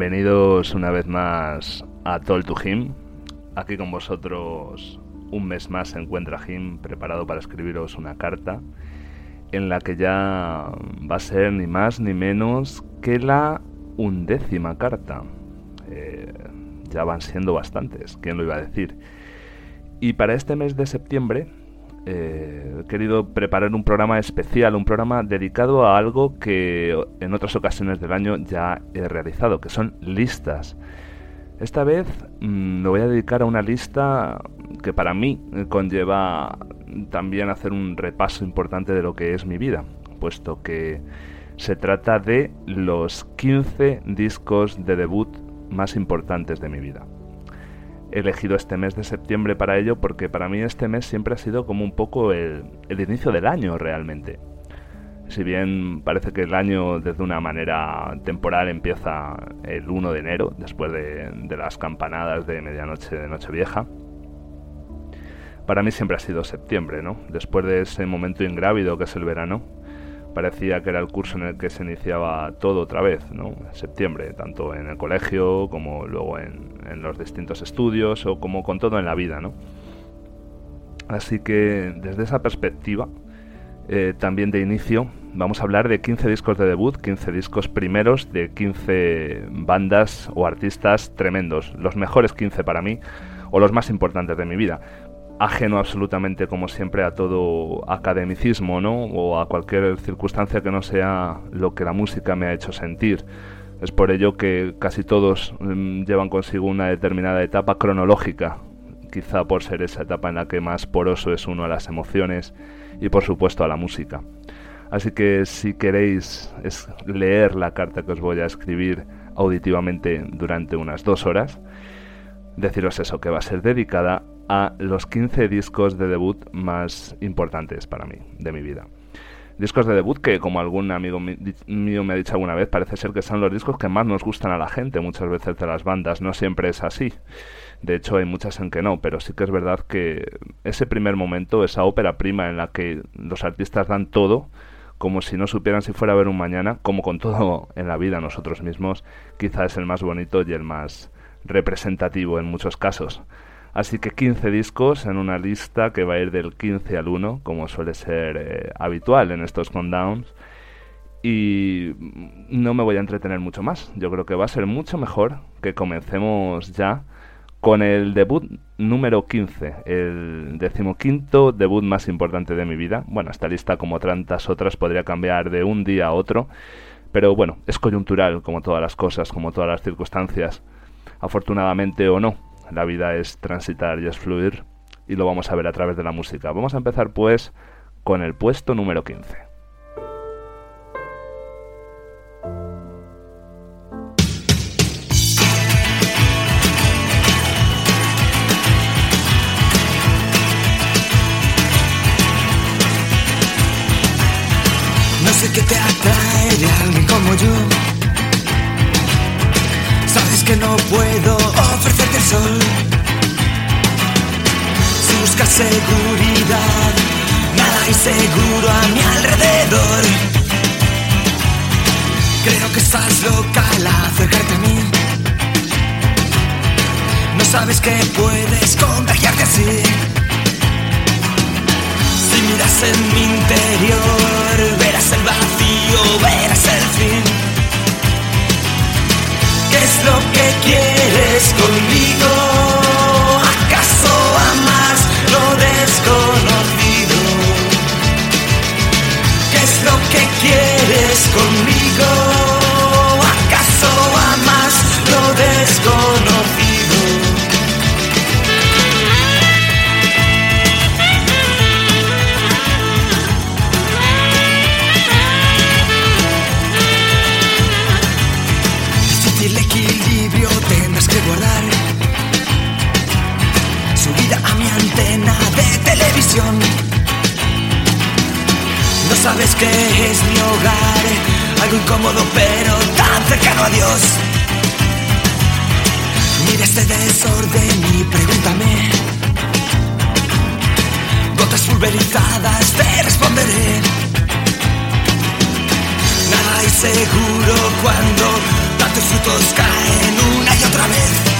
Bienvenidos una vez más a Toll to Him. Aquí con vosotros un mes más se encuentra Jim preparado para escribiros una carta en la que ya va a ser ni más ni menos que la undécima carta. Eh, ya van siendo bastantes, ¿quién lo iba a decir? Y para este mes de septiembre eh, he querido preparar un programa especial, un programa dedicado a algo que en otras ocasiones del año ya he realizado, que son listas. Esta vez mm, me voy a dedicar a una lista que para mí conlleva también hacer un repaso importante de lo que es mi vida, puesto que se trata de los 15 discos de debut más importantes de mi vida. He elegido este mes de septiembre para ello porque para mí este mes siempre ha sido como un poco el, el inicio del año realmente. Si bien parece que el año desde una manera temporal empieza el 1 de enero, después de, de las campanadas de medianoche de Nochevieja, para mí siempre ha sido septiembre, ¿no? Después de ese momento ingrávido que es el verano, parecía que era el curso en el que se iniciaba todo otra vez, ¿no? En septiembre, tanto en el colegio como luego en, los distintos estudios o como con todo en la vida, ¿no? Así que desde esa perspectiva, eh, también de inicio, vamos a hablar de 15 discos de debut, 15 discos primeros de 15 bandas o artistas tremendos, los mejores 15 para mí o los más importantes de mi vida ajeno absolutamente, como siempre, a todo academicismo, ¿no? O a cualquier circunstancia que no sea lo que la música me ha hecho sentir. Es por ello que casi todos mmm, llevan consigo una determinada etapa cronológica, quizá por ser esa etapa en la que más poroso es uno a las emociones y por supuesto a la música. Así que si queréis leer la carta que os voy a escribir auditivamente durante unas dos horas, deciros eso, que va a ser dedicada a los 15 discos de debut más importantes para mí, de mi vida. Discos de debut que, como algún amigo mío me ha dicho alguna vez, parece ser que son los discos que más nos gustan a la gente muchas veces de las bandas. No siempre es así. De hecho, hay muchas en que no, pero sí que es verdad que ese primer momento, esa ópera prima en la que los artistas dan todo, como si no supieran si fuera a ver un mañana, como con todo en la vida nosotros mismos, quizá es el más bonito y el más representativo en muchos casos. Así que 15 discos en una lista que va a ir del 15 al 1, como suele ser eh, habitual en estos countdowns. Y no me voy a entretener mucho más. Yo creo que va a ser mucho mejor que comencemos ya con el debut número 15, el decimoquinto debut más importante de mi vida. Bueno, esta lista, como tantas otras, podría cambiar de un día a otro, pero bueno, es coyuntural, como todas las cosas, como todas las circunstancias. Afortunadamente o no, la vida es transitar y es fluir, y lo vamos a ver a través de la música. Vamos a empezar pues con el puesto número 15. sé que te atrae de alguien como yo. Que no puedo ofrecerte el sol. Si buscas seguridad, nada hay seguro a mi alrededor. Creo que estás loca al acercarte a mí. No sabes que puedes contagiarte así miras en mi interior, escondido. No sabes que es mi hogar, algo incómodo pero tan cercano a Dios. Mira este desorden y pregúntame. Gotas pulverizadas, te responderé. Nada hay seguro cuando tantos frutos caen una y otra vez.